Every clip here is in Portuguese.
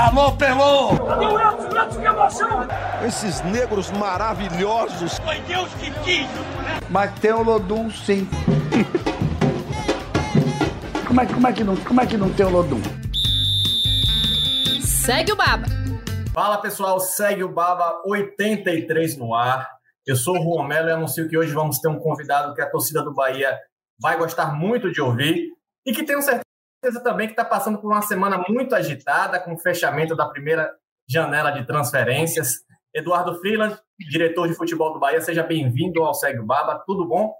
Alô, Pelô! Cadê o Edson? Edson, que emoção! Esses negros maravilhosos. Foi Deus que quis, né? Mas tem o Lodum, sim. como, é, como, é que não, como é que não tem o Lodum? Segue o Baba. Fala pessoal, segue o Baba 83 no ar. Eu sou o Juan Melo e anuncio que hoje vamos ter um convidado que a torcida do Bahia vai gostar muito de ouvir e que tenho certeza também que está passando por uma semana muito agitada com o fechamento da primeira janela de transferências. Eduardo Freeland, diretor de futebol do Bahia, seja bem-vindo ao Segue Baba. Tudo bom?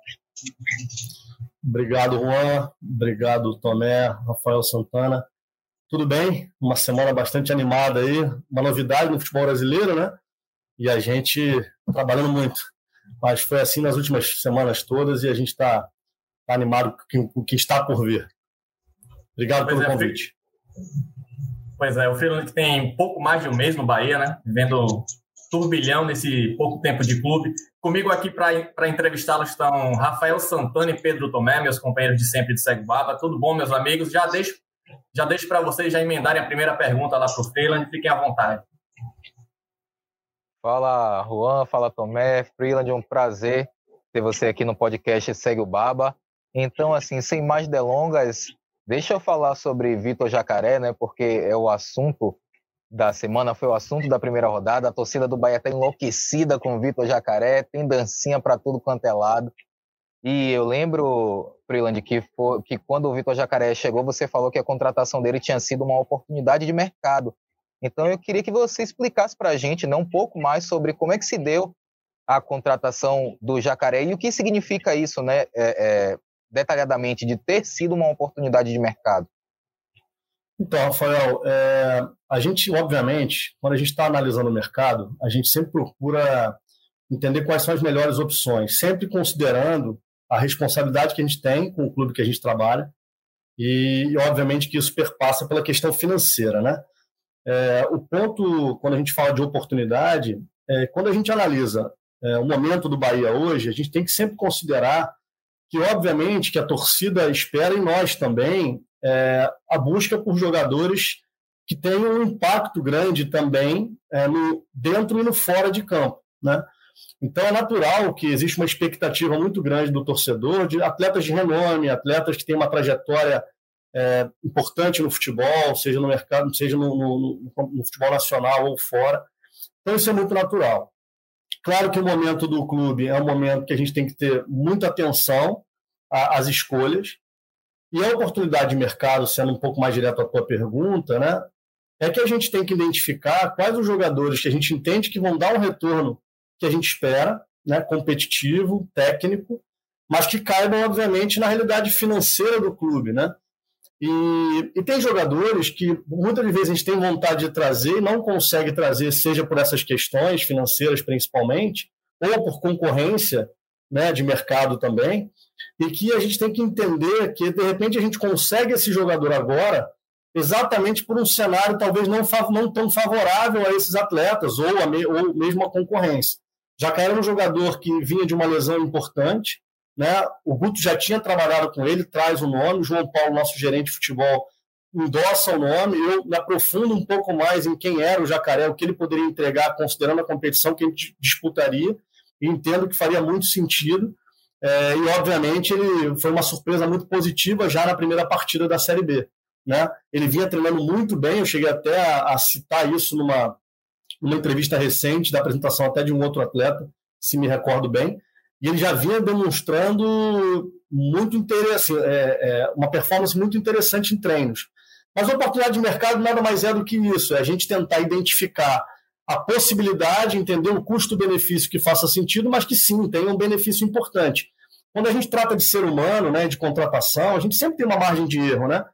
Obrigado, Juan. Obrigado, Tomé, Rafael Santana. Tudo bem? Uma semana bastante animada aí, uma novidade no futebol brasileiro, né? E a gente trabalhando muito. Mas foi assim nas últimas semanas todas e a gente está tá animado com o que está por vir. Obrigado pois pelo é, convite. Pois é, o Freeland tem pouco mais de um mês no Bahia, né? Vivendo turbilhão nesse pouco tempo de clube. Comigo aqui para entrevistá-los estão Rafael Santana e Pedro Tomé, meus companheiros de sempre de Segue Baba. Tudo bom, meus amigos? Já deixo já deixo para vocês já emendarem a primeira pergunta lá para o Freeland, fiquem à vontade. Fala, Juan, fala, Tomé, Freeland, é um prazer ter você aqui no podcast Segue o Baba. Então, assim, sem mais delongas, deixa eu falar sobre Vitor Jacaré, né, porque é o assunto da semana, foi o assunto da primeira rodada. A torcida do Bahia está enlouquecida com o Vitor Jacaré, tem dancinha para tudo quanto é lado. E eu lembro, Freeland, que, foi, que quando o Vitor Jacaré chegou, você falou que a contratação dele tinha sido uma oportunidade de mercado. Então eu queria que você explicasse para a gente né, um pouco mais sobre como é que se deu a contratação do Jacaré e o que significa isso, né, é, é, detalhadamente, de ter sido uma oportunidade de mercado. Então, Rafael, é, a gente, obviamente, quando a gente está analisando o mercado, a gente sempre procura entender quais são as melhores opções, sempre considerando a responsabilidade que a gente tem com o clube que a gente trabalha e, obviamente, que isso perpassa pela questão financeira, né? É, o ponto, quando a gente fala de oportunidade, é, quando a gente analisa é, o momento do Bahia hoje, a gente tem que sempre considerar que, obviamente, que a torcida espera e nós também é, a busca por jogadores que tenham um impacto grande também é, no, dentro e no fora de campo, né? Então é natural que existe uma expectativa muito grande do torcedor de atletas de renome, atletas que têm uma trajetória é, importante no futebol, seja no mercado, seja no, no, no, futebol nacional ou fora. Então isso é muito natural. Claro que o momento do clube é um momento que a gente tem que ter muita atenção às escolhas. E a oportunidade de mercado, sendo um pouco mais direto à tua pergunta, né, é que a gente tem que identificar quais os jogadores que a gente entende que vão dar um retorno que a gente espera, né, competitivo, técnico, mas que caibam, obviamente, na realidade financeira do clube. Né? E, e tem jogadores que muitas vezes a gente tem vontade de trazer e não consegue trazer, seja por essas questões financeiras principalmente, ou por concorrência né, de mercado também, e que a gente tem que entender que, de repente, a gente consegue esse jogador agora exatamente por um cenário talvez não, não tão favorável a esses atletas, ou, a me, ou mesmo a concorrência. Jacaré era um jogador que vinha de uma lesão importante, né? O Guto já tinha trabalhado com ele, traz o nome, o João Paulo, nosso gerente de futebol, endossa o nome, eu me aprofundo um pouco mais em quem era o Jacaré, o que ele poderia entregar, considerando a competição que a gente disputaria, e entendo que faria muito sentido. É, e, obviamente, ele foi uma surpresa muito positiva já na primeira partida da Série B. Né? Ele vinha treinando muito bem, eu cheguei até a, a citar isso numa, numa entrevista recente, da apresentação até de um outro atleta, se me recordo bem, e ele já vinha demonstrando muito interesse, é, é, uma performance muito interessante em treinos. Mas a oportunidade de mercado nada mais é do que isso, é a gente tentar identificar a possibilidade, entender o custo-benefício que faça sentido, mas que sim, tenha um benefício importante. Quando a gente trata de ser humano, né, de contratação, a gente sempre tem uma margem de erro, né?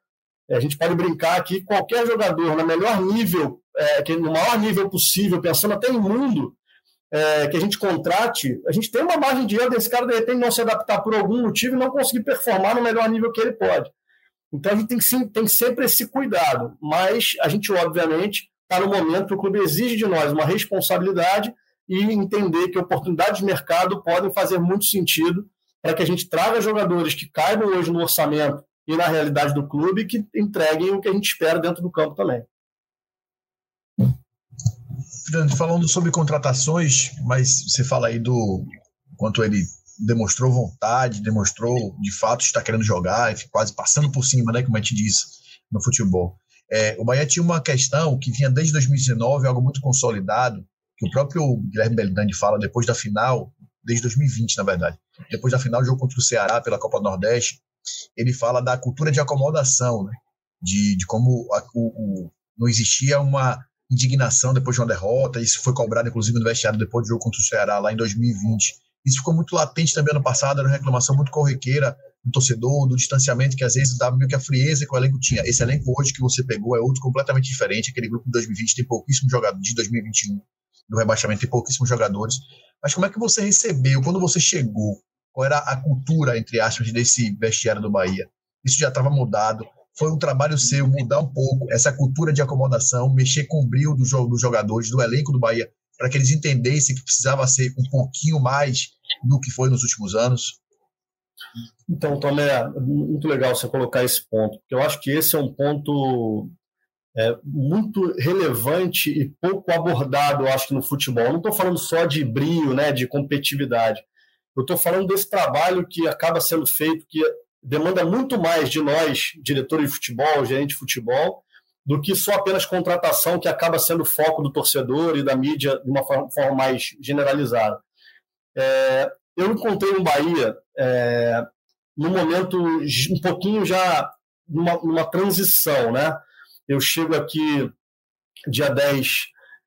A gente pode brincar aqui, qualquer jogador no melhor nível, é, que no maior nível possível, pensando até em mundo, é, que a gente contrate, a gente tem uma margem de erro desse cara, de repente, não se adaptar por algum motivo e não conseguir performar no melhor nível que ele pode. Então a gente tem, sim, tem sempre esse cuidado, mas a gente, obviamente, está no momento que o clube exige de nós uma responsabilidade e entender que oportunidades de mercado podem fazer muito sentido para que a gente traga jogadores que caibam hoje no orçamento e na realidade do clube que entreguem o que a gente espera dentro do campo também. Falando sobre contratações, mas você fala aí do quanto ele demonstrou vontade, demonstrou de fato estar querendo jogar, quase passando por cima, né, como a gente disse, no futebol. É, o Bahia tinha uma questão que vinha desde 2019, algo muito consolidado, que o próprio Guilherme Beltrandi fala depois da final, desde 2020, na verdade, depois da final do jogo contra o Ceará pela Copa do Nordeste, ele fala da cultura de acomodação, né? de, de como a, o, o, não existia uma indignação depois de uma derrota, isso foi cobrado inclusive no vestiário depois do jogo contra o Ceará, lá em 2020. Isso ficou muito latente também ano passado, era uma reclamação muito corriqueira do torcedor, do distanciamento que às vezes dava meio que a frieza que o elenco tinha. Esse elenco hoje que você pegou é outro completamente diferente, aquele grupo de 2020 tem pouquíssimos jogadores, de 2021, do rebaixamento tem pouquíssimos jogadores. Mas como é que você recebeu, quando você chegou, qual era a cultura, entre aspas, desse vestiário do Bahia? Isso já estava mudado, foi um trabalho seu mudar um pouco essa cultura de acomodação, mexer com o brilho dos jogadores, do elenco do Bahia, para que eles entendessem que precisava ser um pouquinho mais do que foi nos últimos anos? Então, Tomé, muito legal você colocar esse ponto, porque eu acho que esse é um ponto é, muito relevante e pouco abordado, eu acho, no futebol. Eu não estou falando só de brilho, né, de competitividade. Eu estou falando desse trabalho que acaba sendo feito, que demanda muito mais de nós, diretores de futebol, gerente de futebol, do que só apenas contratação, que acaba sendo o foco do torcedor e da mídia de uma forma, mais generalizada. É, eu encontrei um Bahia é, no momento um pouquinho já numa, numa, transição, né? Eu chego aqui dia 10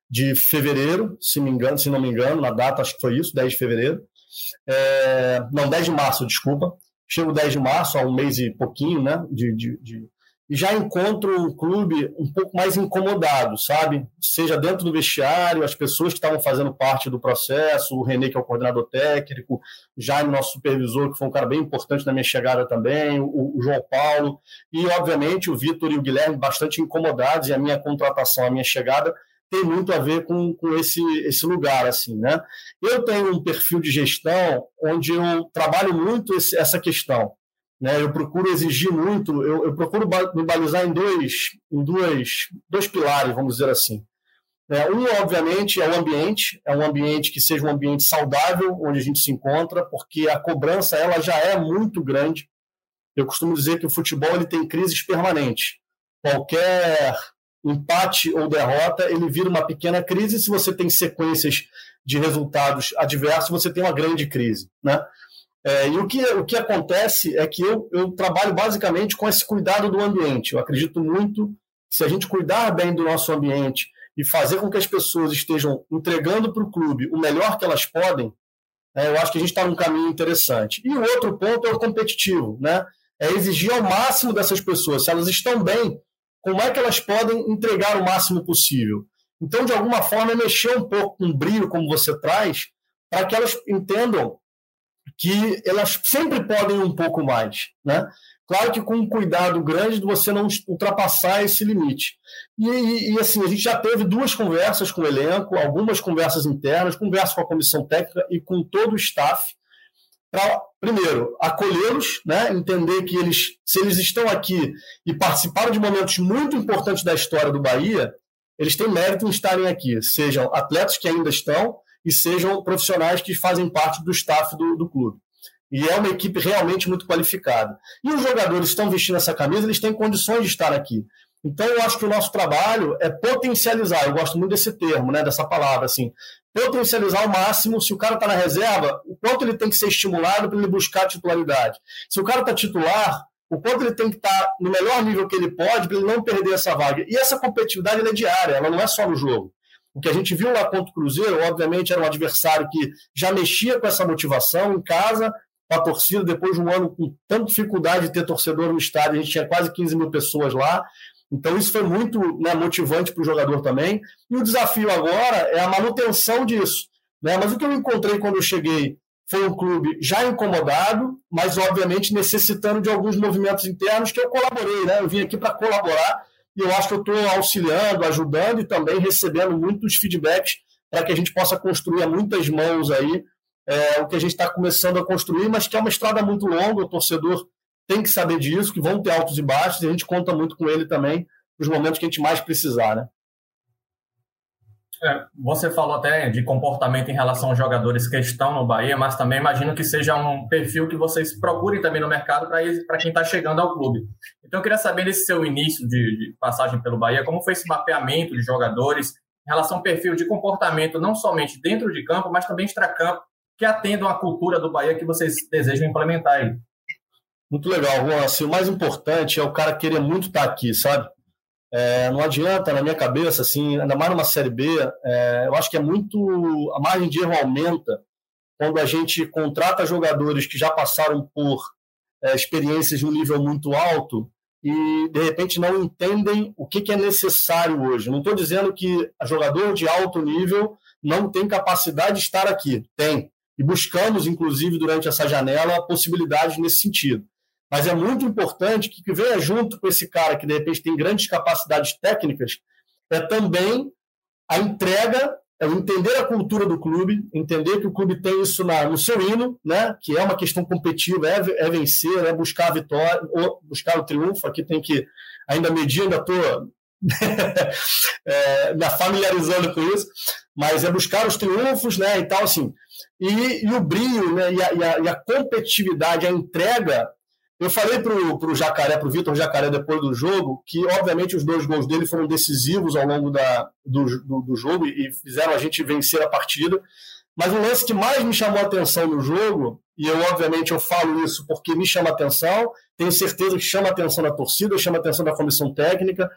de fevereiro, se, me engano, se não me engano, na data acho que foi isso, 10 de fevereiro. É, não, 10 de março, desculpa. Chego 10 de março, há um mês e pouquinho, né? De, de, de, e já encontro um clube um pouco mais incomodado, sabe? Seja dentro do vestiário, as pessoas que estavam fazendo parte do processo, o Renê, que é o coordenador técnico, Jaime, nosso supervisor, que foi um cara bem importante na minha chegada também, o, o João Paulo, e, obviamente, o Vitor e o Guilherme bastante incomodados, e a minha contratação, a minha chegada, tem muito a ver com, com esse, esse lugar, assim, né? Eu tenho um perfil de gestão onde eu trabalho muito esse, essa questão, né? Eu procuro exigir muito, eu, eu procuro me balizar em dois, em duas, dois pilares, vamos dizer assim. É, um, obviamente, é o ambiente, é um ambiente que seja um ambiente saudável, onde a gente se encontra, porque a cobrança ela já é muito grande. Eu costumo dizer que o futebol ele tem crises permanentes. Qualquer empate ou derrota, ele vira uma pequena crise. Se você tem sequências de resultados adversos, você tem uma grande crise. Né? É, e o que, o que acontece é que eu, eu trabalho basicamente com esse cuidado do ambiente. Eu acredito muito que se a gente cuidar bem do nosso ambiente e fazer com que as pessoas estejam entregando para o clube o melhor que elas podem, é, eu acho que a gente está num caminho interessante. E o outro ponto é o competitivo, né? É exigir ao máximo dessas pessoas. Se elas estão bem, como é que elas podem entregar o máximo possível. Então, de alguma forma, é mexer um pouco com o brilho, como você traz, para que elas entendam que elas sempre podem um pouco mais, né? Claro que com um cuidado grande de você não ultrapassar esse limite. E, e, e, assim, a gente já teve duas conversas com o elenco, algumas conversas internas, conversa com a comissão técnica e com todo o staff, para, primeiro, acolhê-los, né? entender que eles, se eles estão aqui e participaram de momentos muito importantes da história do Bahia, eles têm mérito em estarem aqui, sejam atletas que ainda estão e sejam profissionais que fazem parte do staff do, do clube. E é uma equipe realmente muito qualificada. E os jogadores estão vestindo essa camisa, eles têm condições de estar aqui. Então, eu acho que o nosso trabalho é potencializar. Eu gosto muito desse termo, né, dessa palavra, assim, potencializar ao máximo. Se o cara está na reserva, o quanto ele tem que ser estimulado para ele buscar titularidade. Se o cara está titular, o quanto ele tem que estar tá no melhor nível que ele pode para ele não perder essa vaga. E essa competitividade é diária, ela não é só no jogo. O que a gente viu lá contra o Cruzeiro, obviamente, era um adversário que já mexia com essa motivação em casa, com a torcida, depois de um ano com tanta dificuldade de ter torcedor no estádio, a gente tinha quase 15 mil pessoas lá. Então, isso foi muito né, motivante para o jogador também. E o desafio agora é a manutenção disso. Né? Mas o que eu encontrei quando eu cheguei foi um clube já incomodado, mas obviamente necessitando de alguns movimentos internos que eu colaborei. Né? Eu vim aqui para colaborar e eu acho que eu estou auxiliando, ajudando e também recebendo muitos feedbacks para que a gente possa construir a muitas mãos aí é, o que a gente está começando a construir, mas que é uma estrada muito longa, o torcedor tem que saber disso, que vão ter altos e baixos, e a gente conta muito com ele também nos momentos que a gente mais precisar, né? É, você falou até de comportamento em relação aos jogadores que estão no Bahia, mas também imagino que seja um perfil que vocês procurem também no mercado para quem está chegando ao clube. Então eu queria saber nesse seu início de, de, passagem pelo Bahia, como foi esse mapeamento de jogadores em relação ao perfil de comportamento, não somente dentro de campo, mas também extra-campo, que atendam à cultura do Bahia que vocês desejam implementar aí. Muito legal, Juan. Assim, o mais importante é o cara querer muito estar tá aqui, sabe? É, não adianta, na minha cabeça, assim, ainda mais numa Série B, é, eu acho que é muito. A margem de erro aumenta quando a gente contrata jogadores que já passaram por é, experiências de um nível muito alto e, de repente, não entendem o que, que é necessário hoje. Não estou dizendo que jogador de alto nível não tem capacidade de estar aqui. Tem. E buscamos, inclusive, durante essa janela, possibilidades nesse sentido. Mas é muito importante que, que venha junto com esse cara que de repente tem grandes capacidades técnicas, é também a entrega, é entender a cultura do clube, entender que o clube tem isso na, no seu hino, né, que é uma questão competitiva, é, é vencer, é buscar a vitória, ou buscar o triunfo. Aqui tem que ainda medir, ainda estou é, me familiarizando com isso, mas é buscar os triunfos, né, e tal, assim. E, e o brilho, né, e a, e, a, e a competitividade, a entrega eu falei para o Jacaré, para o Vitor Jacaré, depois do jogo, que obviamente os dois gols dele foram decisivos ao longo da, do, do, do, jogo e fizeram a gente vencer a partida. Mas o lance que mais me chamou a atenção no jogo, e eu obviamente eu falo isso porque me chama a atenção, tenho certeza que chama a atenção da torcida, chama a atenção da comissão técnica,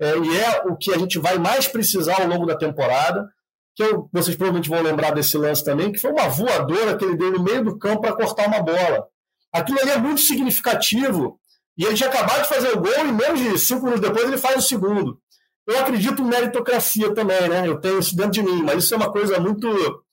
é, e é o que a gente vai mais precisar ao longo da temporada, que eu, vocês provavelmente vão lembrar desse lance também, que foi uma voadora que ele deu no meio do campo para cortar uma bola. Aquilo ali é muito significativo. E ele tinha acabado de fazer o gol e menos de cinco minutos depois ele faz o segundo. Eu acredito em meritocracia também, né? Eu tenho isso dentro de mim, mas isso é uma coisa muito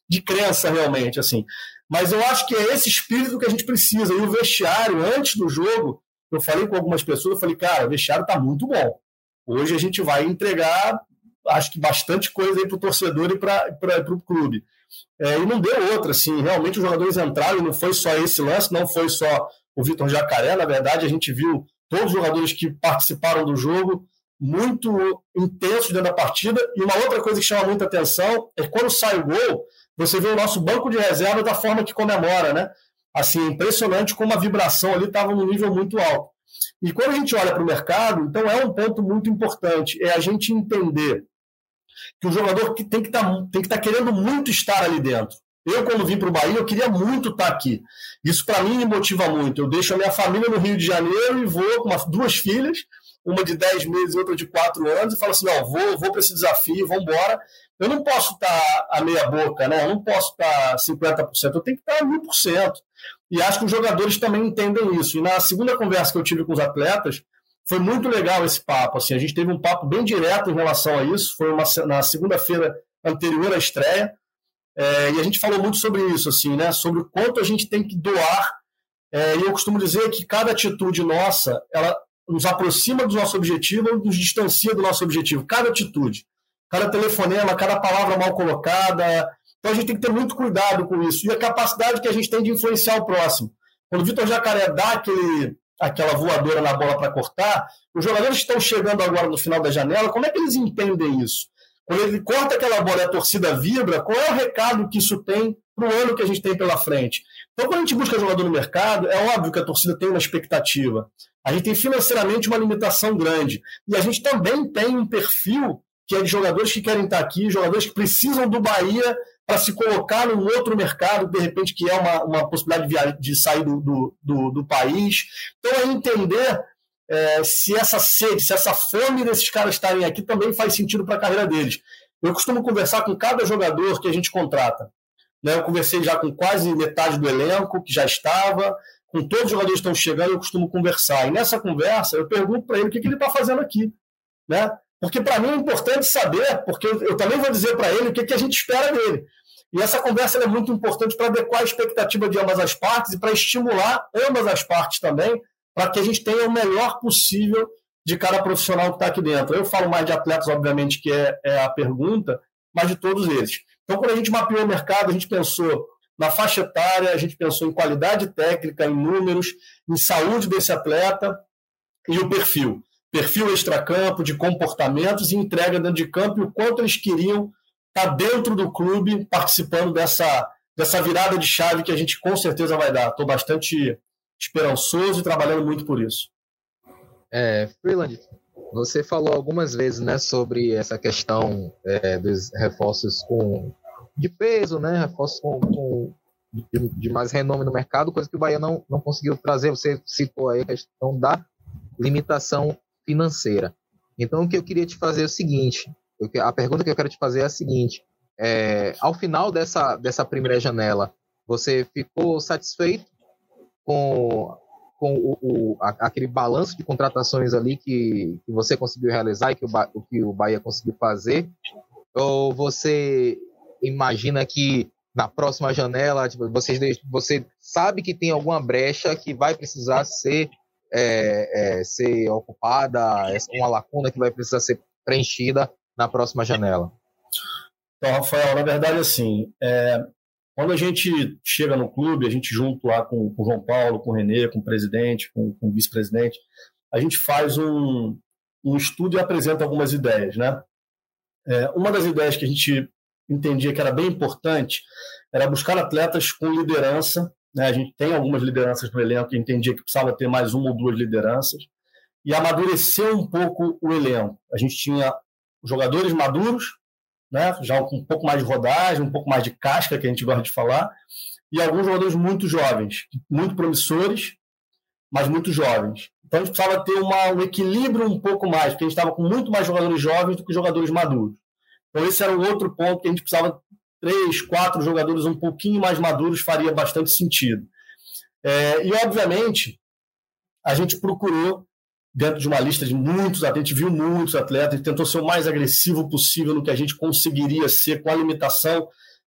de crença realmente, assim. Mas eu acho que é esse espírito que a gente precisa. E o vestiário, antes do jogo, eu falei com algumas pessoas, eu falei, cara, o vestiário está muito bom. Hoje a gente vai entregar, acho que bastante coisa aí para o torcedor e para o clube. É, e não deu outra, assim, realmente os jogadores entraram, e não foi só esse lance, não foi só o Vitor Jacaré, na verdade a gente viu todos os jogadores que participaram do jogo muito intensos dentro da partida, e uma outra coisa que chama muita atenção é que quando sai o gol, você vê o nosso banco de reserva da forma que comemora, né? Assim, impressionante como a vibração ali estava num nível muito alto. E quando a gente olha para o mercado, então é um ponto muito importante, é a gente entender que o jogador tem que tá, estar tá querendo muito estar ali dentro. Eu, quando vim para o Bahia, eu queria muito estar tá aqui. Isso, para mim, me motiva muito. Eu deixo a minha família no Rio de Janeiro e vou com uma, duas filhas, uma de 10 meses e outra de 4 anos, e falo assim: não, vou, vou para esse desafio, vamos embora. Eu não posso estar tá a meia boca, né? eu não posso estar 50%, eu tenho que estar 1000%. E acho que os jogadores também entendem isso. E na segunda conversa que eu tive com os atletas, foi muito legal esse papo. Assim, a gente teve um papo bem direto em relação a isso. Foi uma, na segunda-feira anterior à estreia. É, e a gente falou muito sobre isso, assim, né? Sobre o quanto a gente tem que doar. É, e eu costumo dizer que cada atitude nossa, ela nos aproxima do nosso objetivo ou nos distancia do nosso objetivo. Cada atitude, cada telefonema, cada palavra mal colocada. Então a gente tem que ter muito cuidado com isso. E a capacidade que a gente tem de influenciar o próximo. Quando o Vitor Jacaré dá aquele, aquela voadora na bola para cortar, os jogadores estão chegando agora no final da janela, como é que eles entendem isso? Quando ele corta aquela bola e a torcida vibra, qual é o recado que isso tem para o ano que a gente tem pela frente? Então, quando a gente busca jogador no mercado, é óbvio que a torcida tem uma expectativa. A gente tem financeiramente uma limitação grande. E a gente também tem um perfil que é de jogadores que querem estar aqui, jogadores que precisam do Bahia para se colocar num outro mercado, de repente, que é uma, uma possibilidade de, via... de sair do, do, do, do, país. Então, é entender é, se essa sede, se essa fome desses caras estarem aqui também faz sentido para a carreira deles. Eu costumo conversar com cada jogador que a gente contrata. Né? Eu conversei já com quase metade do elenco que já estava, com todos os jogadores que estão chegando, eu costumo conversar. E nessa conversa, eu pergunto para ele o que, que ele está fazendo aqui. Né? Porque para mim é importante saber, porque eu, também vou dizer para ele o que, que a gente espera dele. E essa conversa é muito importante para adequar a expectativa de ambas as partes e para estimular ambas as partes também, para que a gente tenha o melhor possível de cada profissional que está aqui dentro. Eu falo mais de atletas, obviamente, que é, é a pergunta, mas de todos eles. Então, quando a gente mapeou o mercado, a gente pensou na faixa etária, a gente pensou em qualidade técnica, em números, em saúde desse atleta e o perfil. Perfil extracampo, de comportamentos e entrega dentro de campo e o quanto eles queriam estar tá dentro do clube, participando dessa, dessa virada de chave que a gente com certeza vai dar. Estou bastante esperançoso e trabalhando muito por isso. É, Freeland, você falou algumas vezes né, sobre essa questão é, dos reforços com, de peso, né, reforços com, com de, de, mais renome no mercado, coisa que o Bahia não, não conseguiu trazer. Você citou aí a questão da limitação financeira. Então, o que eu queria te fazer é o seguinte: a pergunta que eu quero te fazer é a seguinte: é, ao final dessa, dessa primeira janela, você ficou satisfeito com, com o, o aquele balanço de contratações ali que, que você conseguiu realizar e que o, que o Bahia conseguiu fazer? Ou você imagina que na próxima janela tipo, você, você sabe que tem alguma brecha que vai precisar ser, é, é, ser ocupada, uma lacuna que vai precisar ser preenchida na próxima janela? Então, Rafael, na verdade, assim, é, quando a gente chega no clube, a gente junto lá com, com o João Paulo, com o Renê, com o presidente, com, com o vice-presidente, a gente faz um, um estudo e apresenta algumas ideias, né? É, uma das ideias que a gente entendia que era bem importante era buscar atletas com liderança. Né? A gente tem algumas lideranças no elenco entendia que precisava ter mais uma ou duas lideranças e amadurecer um pouco o elenco. A gente tinha jogadores maduros, né? já com um pouco mais de rodagem, um pouco mais de casca, que a gente gosta de falar, e alguns jogadores muito jovens, muito promissores, mas muito jovens. Então a gente precisava ter uma, um equilíbrio um pouco mais, porque a gente estava com muito mais jogadores jovens do que jogadores maduros. Então esse era um outro ponto que a gente precisava três, quatro jogadores um pouquinho mais maduros faria bastante sentido. É, e obviamente a gente procurou dentro de uma lista de muitos atletas, a gente viu muitos atletas, e tentou ser o mais agressivo possível no que a gente conseguiria ser com a limitação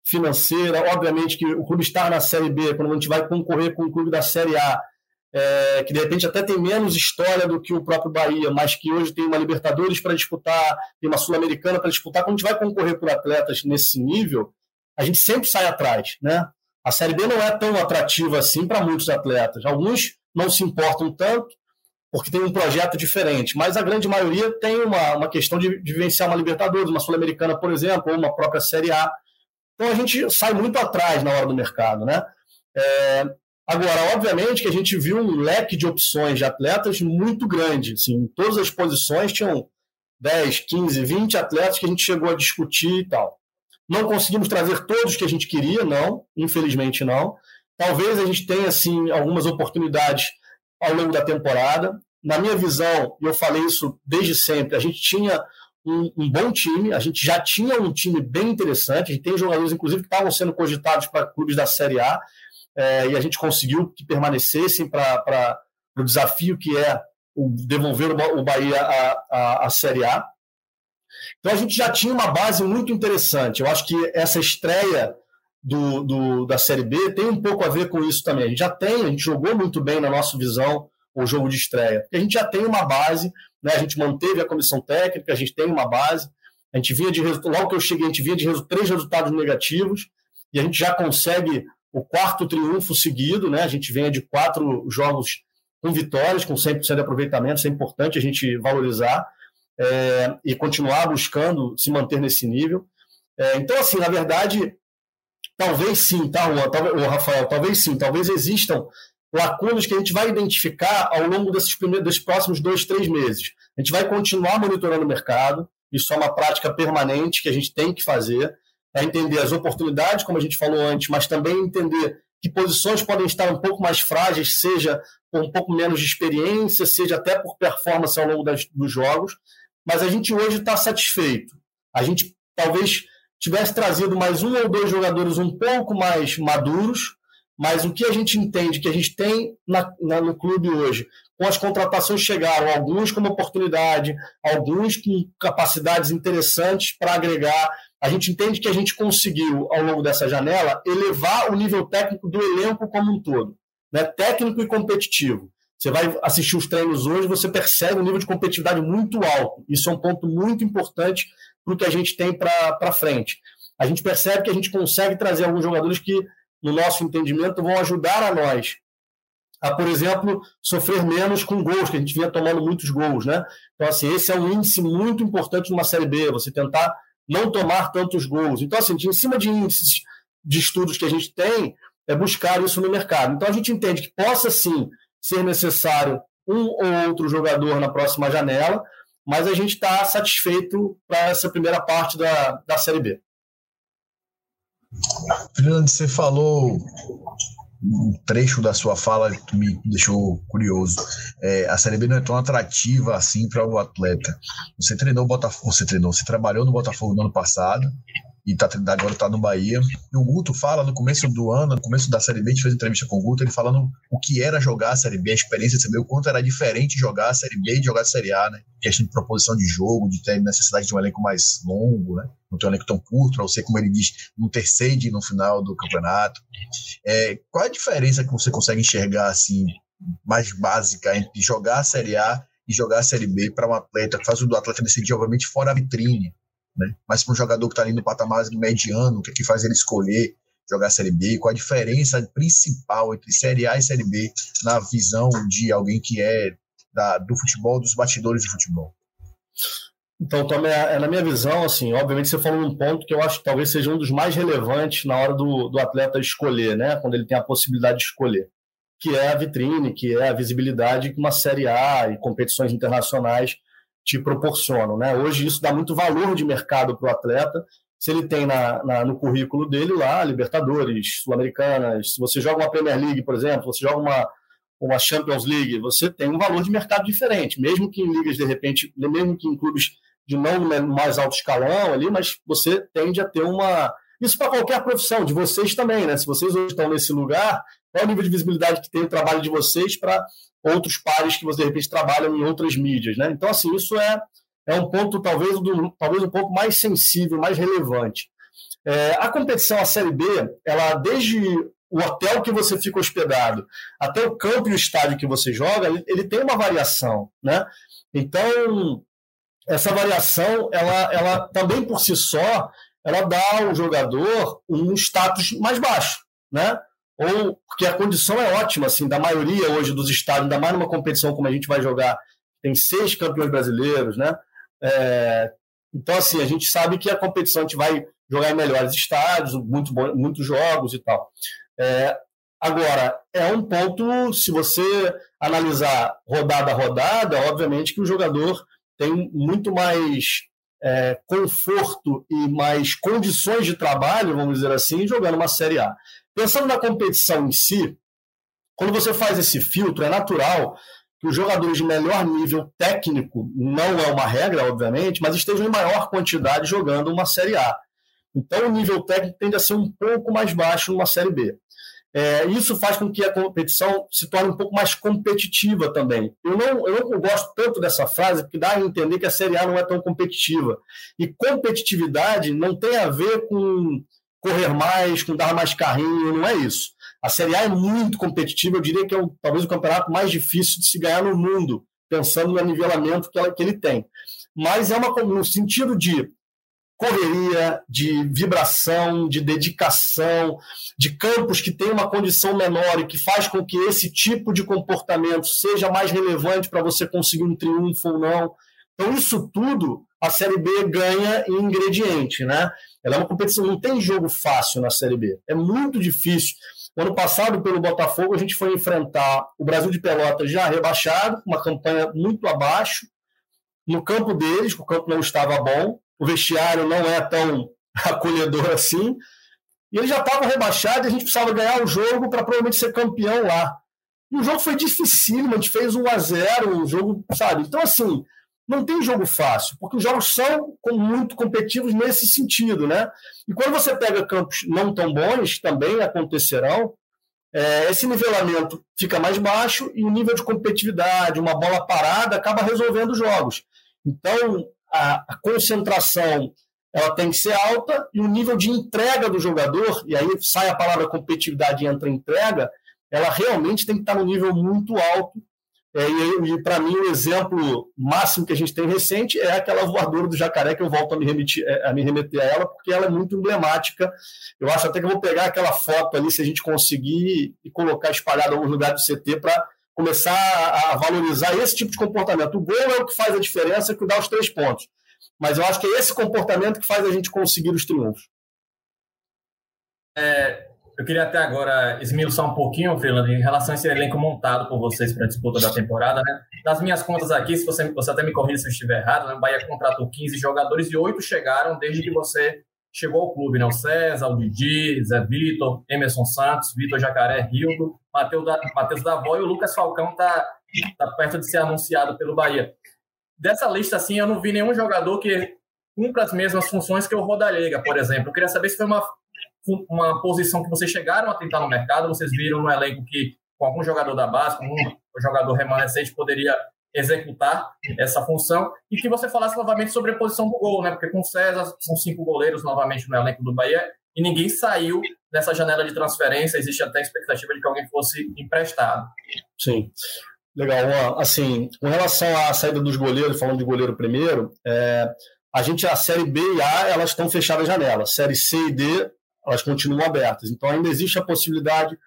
financeira. Obviamente que o clube está na Série B, quando a gente vai concorrer com o clube da Série A, é, que de repente até tem menos história do que o próprio Bahia, mas que hoje tem uma Libertadores para disputar, tem uma Sul-Americana para disputar. Quando a gente vai concorrer por atletas nesse nível, a gente sempre sai atrás. Né? A Série B não é tão atrativa assim para muitos atletas. Alguns não se importam tanto, porque tem um projeto diferente. Mas a grande maioria tem uma, uma questão de, de vivenciar uma Libertadores, uma Sul-Americana, por exemplo, ou uma própria Série A. Então a gente sai muito atrás na hora do mercado. Né? É, agora, obviamente que a gente viu um leque de opções de atletas muito grande. Assim, em todas as posições tinham 10, 15, 20 atletas que a gente chegou a discutir e tal. Não conseguimos trazer todos que a gente queria, não, infelizmente não. Talvez a gente tenha assim algumas oportunidades ao longo da temporada. Na minha visão, e eu falei isso desde sempre, a gente tinha um, um, bom time, a gente já tinha um time bem interessante, a gente tem jogadores, inclusive, que estavam sendo cogitados para clubes da Série A, é, e a gente conseguiu que permanecessem para o desafio que é o devolver o Bahia à, à, à Série A. Então a gente já tinha uma base muito interessante. Eu acho que essa estreia do, do, da Série B tem um pouco a ver com isso também. A gente já tem, a gente jogou muito bem na nossa visão o jogo de estreia, a gente já tem uma base, né? a gente manteve a comissão técnica, a gente tem uma base, a gente vinha de logo que eu cheguei, a gente vinha de três resultados negativos, e a gente já consegue o quarto triunfo seguido, né? A gente vem de quatro jogos com vitórias, com 100% de aproveitamento, isso é importante a gente valorizar é, e continuar buscando se manter nesse nível. É, então, assim, na verdade, Talvez sim, tá, Juan? Talvez, Rafael, talvez sim, talvez existam lacunas que a gente vai identificar ao longo desses, primeiros, desses próximos dois, três meses. A gente vai continuar monitorando o mercado, isso é uma prática permanente que a gente tem que fazer, para entender as oportunidades, como a gente falou antes, mas também entender que posições podem estar um pouco mais frágeis, seja com um pouco menos de experiência, seja até por performance ao longo das, dos jogos. Mas a gente hoje está satisfeito. A gente talvez tivesse trazido mais um ou dois jogadores um pouco mais maduros, mas o que a gente entende que a gente tem na, na, no clube hoje, com as contratações chegaram, alguns como oportunidade, alguns com capacidades interessantes para agregar. A gente entende que a gente conseguiu, ao longo dessa janela, elevar o nível técnico do elenco como um todo, né? técnico e competitivo. Você vai assistir os treinos hoje, você percebe um nível de competitividade muito alto. Isso é um ponto muito importante para o que a gente tem para frente. A gente percebe que a gente consegue trazer alguns jogadores que, no nosso entendimento, vão ajudar a nós a, por exemplo, sofrer menos com gols, que a gente vinha tomando muitos gols, né? Então, assim, esse é um índice muito importante numa Série B, você tentar não tomar tantos gols. Então, assim, em cima de índices de estudos que a gente tem, é buscar isso no mercado. Então, a gente entende que possa sim ser necessário um ou outro jogador na próxima janela, mas a gente está satisfeito para essa primeira parte da, da Série B. Fernando, você falou um trecho da sua fala que me deixou curioso. É, a Série B não é tão atrativa assim para o atleta. Você treinou Botafogo, você treinou, você trabalhou no Botafogo no ano passado e tá, agora está no Bahia. E o Guto fala no começo do ano, no começo da Série B, a gente fez entrevista com o Guto, ele falando o que era jogar a Série B, a experiência de saber o quanto era diferente jogar a Série B e jogar a Série A, né? Questão de proposição de jogo, de ter necessidade de um elenco mais longo, né? Não ter um elenco tão curto, para você, como ele diz, não ter sede no final do campeonato. É, qual é a diferença que você consegue enxergar, assim, mais básica entre jogar a Série A e jogar a Série B para um atleta, que faz o do atleta decidir, obviamente, fora a vitrine, né? Mas para um jogador que está ali no patamar mediano, o que, é que faz ele escolher jogar Série B? Qual a diferença principal entre Série A e Série B na visão de alguém que é da, do futebol, dos batidores de futebol? Então, também é, na minha visão, assim, obviamente você falou um ponto que eu acho que talvez seja um dos mais relevantes na hora do, do atleta escolher, né? Quando ele tem a possibilidade de escolher, que é a vitrine, que é a visibilidade que uma Série A e competições internacionais te proporcionam. Né? Hoje isso dá muito valor de mercado para o atleta. Se ele tem na, na, no currículo dele lá, Libertadores, Sul-Americanas, se você joga uma Premier League, por exemplo, você joga uma, uma Champions League, você tem um valor de mercado diferente, mesmo que em ligas, de repente, mesmo que em clubes de não mais alto escalão ali, mas você tende a ter uma. Isso para qualquer profissão, de vocês também, né? Se vocês hoje estão nesse lugar, qual é o nível de visibilidade que tem o trabalho de vocês para outros pares que você de repente trabalham em outras mídias, né? Então assim isso é é um ponto talvez do, talvez um pouco mais sensível, mais relevante. É, a competição a série B, ela desde o hotel que você fica hospedado até o campo e o estádio que você joga, ele, ele tem uma variação, né? Então essa variação, ela, ela também por si só, ela dá ao jogador um status mais baixo, né? Ou porque a condição é ótima, assim, da maioria hoje dos estados, ainda mais numa competição como a gente vai jogar, tem seis campeões brasileiros, né? É, então, assim, a gente sabe que a competição a gente vai jogar em melhores estádios, muito bom, muitos jogos e tal. É, agora, é um ponto, se você analisar rodada a rodada, obviamente que o jogador tem muito mais é, conforto e mais condições de trabalho, vamos dizer assim, jogando uma Série A. Pensando na competição em si, quando você faz esse filtro, é natural que os jogadores de melhor nível técnico, não é uma regra, obviamente, mas estejam em maior quantidade jogando uma Série A. Então, o nível técnico tende a ser um pouco mais baixo numa Série B. É, isso faz com que a competição se torne um pouco mais competitiva também. Eu não, eu não gosto tanto dessa frase, porque dá a entender que a Série A não é tão competitiva. E competitividade não tem a ver com correr mais, com dar mais carrinho, não é isso. A Série A é muito competitiva, eu diria que é o, talvez o campeonato mais difícil de se ganhar no mundo, pensando no nivelamento que, ela, que ele tem. Mas é uma no sentido de correria, de vibração, de dedicação, de campos que têm uma condição menor e que faz com que esse tipo de comportamento seja mais relevante para você conseguir um triunfo ou não. Então, isso tudo a Série B ganha em ingrediente, né? Ela é uma competição, não tem jogo fácil na Série B. É muito difícil. O ano passado, pelo Botafogo, a gente foi enfrentar o Brasil de Pelotas já rebaixado, uma campanha muito abaixo. No campo deles, o campo não estava bom, o vestiário não é tão acolhedor assim. E ele já estava rebaixado e a gente precisava ganhar o jogo para provavelmente ser campeão lá. E o jogo foi dificílimo, a gente fez 1 a 0 o jogo, sabe? Então, assim, não tem jogo fácil, porque os jogos são muito competitivos nesse sentido, né? E quando você pega campos não tão bons, também acontecerão, é, esse nivelamento fica mais baixo e o nível de competitividade, uma bola parada, acaba resolvendo os jogos. Então, a, a concentração ela tem que ser alta e o nível de entrega do jogador, e aí sai a palavra competitividade e entra entrega, ela realmente tem que estar no nível muito alto é, e, e para mim, o exemplo máximo que a gente tem recente é aquela voadora do jacaré, que eu volto a me, remeter, é, a me remeter a ela, porque ela é muito emblemática. Eu acho até que eu vou pegar aquela foto ali, se a gente conseguir, e colocar espalhada em algum lugar do CT para começar a valorizar esse tipo de comportamento. O gol é o que faz a diferença, que dá os três pontos. Mas eu acho que é esse comportamento que faz a gente conseguir os triunfos. É, eu queria até agora esmiuçar um pouquinho, Freeland, em relação a esse elenco montado por vocês para a disputa da temporada. Né? Das minhas contas aqui, se você, você até me corrija se eu estiver errado, né? o Bahia contratou 15 jogadores e 8 chegaram desde que você chegou ao clube. Né? O César, o Didi, Zé Vitor, Emerson Santos, Vitor Jacaré, Rildo, Matheus, da, Matheus Davó e o Lucas Falcão está tá perto de ser anunciado pelo Bahia. Dessa lista, assim, eu não vi nenhum jogador que cumpra as mesmas funções que o Rodalega, por exemplo. Eu queria saber se foi uma uma posição que vocês chegaram a tentar no mercado, vocês viram no elenco que com algum jogador da base, com um jogador remanescente poderia executar essa função e que você falasse novamente sobre a posição do gol, né? Porque com o César são cinco goleiros novamente no elenco do Bahia e ninguém saiu dessa janela de transferência. Existe até a expectativa de que alguém fosse emprestado. Sim. Legal. Assim, com relação à saída dos goleiros, falando de goleiro primeiro, é, a gente, a série B e A, elas estão fechadas janela. Série C e D elas continuam abertas. Então ainda existe a possibilidade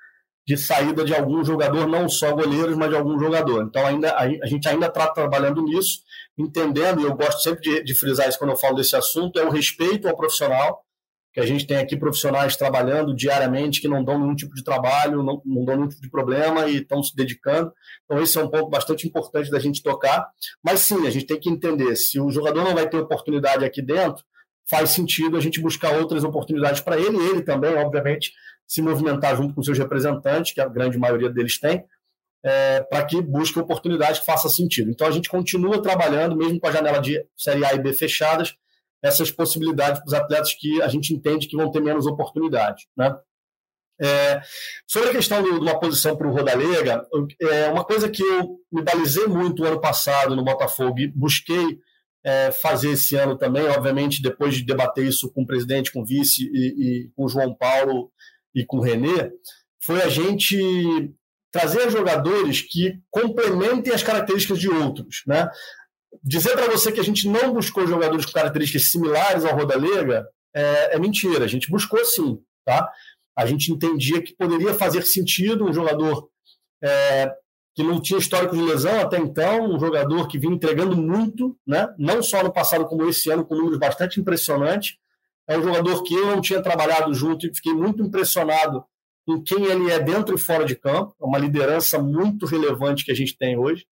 de saída de algum jogador, não só goleiros, mas de algum jogador. Então ainda a, gente ainda está trabalhando nisso, entendendo, e eu gosto sempre de, de frisar isso quando eu falo desse assunto, é o respeito ao profissional, que a gente tem aqui profissionais trabalhando diariamente que não dão nenhum tipo de trabalho, não, não dão nenhum tipo de problema e estão se dedicando. Então, esse é um ponto bastante importante da gente tocar. Mas sim, a gente tem que entender: se o jogador não vai ter oportunidade aqui dentro, faz sentido a gente buscar outras oportunidades para ele, e ele também, obviamente, se movimentar junto com seus representantes, que a grande maioria deles tem, é, para que busque oportunidades que façam sentido. Então a gente continua trabalhando, mesmo com a janela de Série A e B fechadas, essas possibilidades para os atletas que a gente entende que vão ter menos oportunidade. Né? É, sobre a questão de uma posição para o Rodalega, é uma coisa que eu me balizei muito ano passado no Botafogo e busquei é, fazer esse ano também, obviamente, depois de debater isso com o presidente, com o vice e, e com o João Paulo e com o Renê, foi a gente trazer jogadores que complementem as características de outros. Né? Dizer para você que a gente não buscou jogadores com características similares ao Rodalega é, é mentira. A gente buscou sim. Tá? A gente entendia que poderia fazer sentido um jogador é, que não tinha histórico de lesão até então, um jogador que vinha entregando muito, né? não só no passado como esse ano, com números bastante impressionantes. É um jogador que eu não tinha trabalhado junto e fiquei muito impressionado com quem ele é dentro e fora de campo, é uma liderança muito relevante que a gente tem hoje.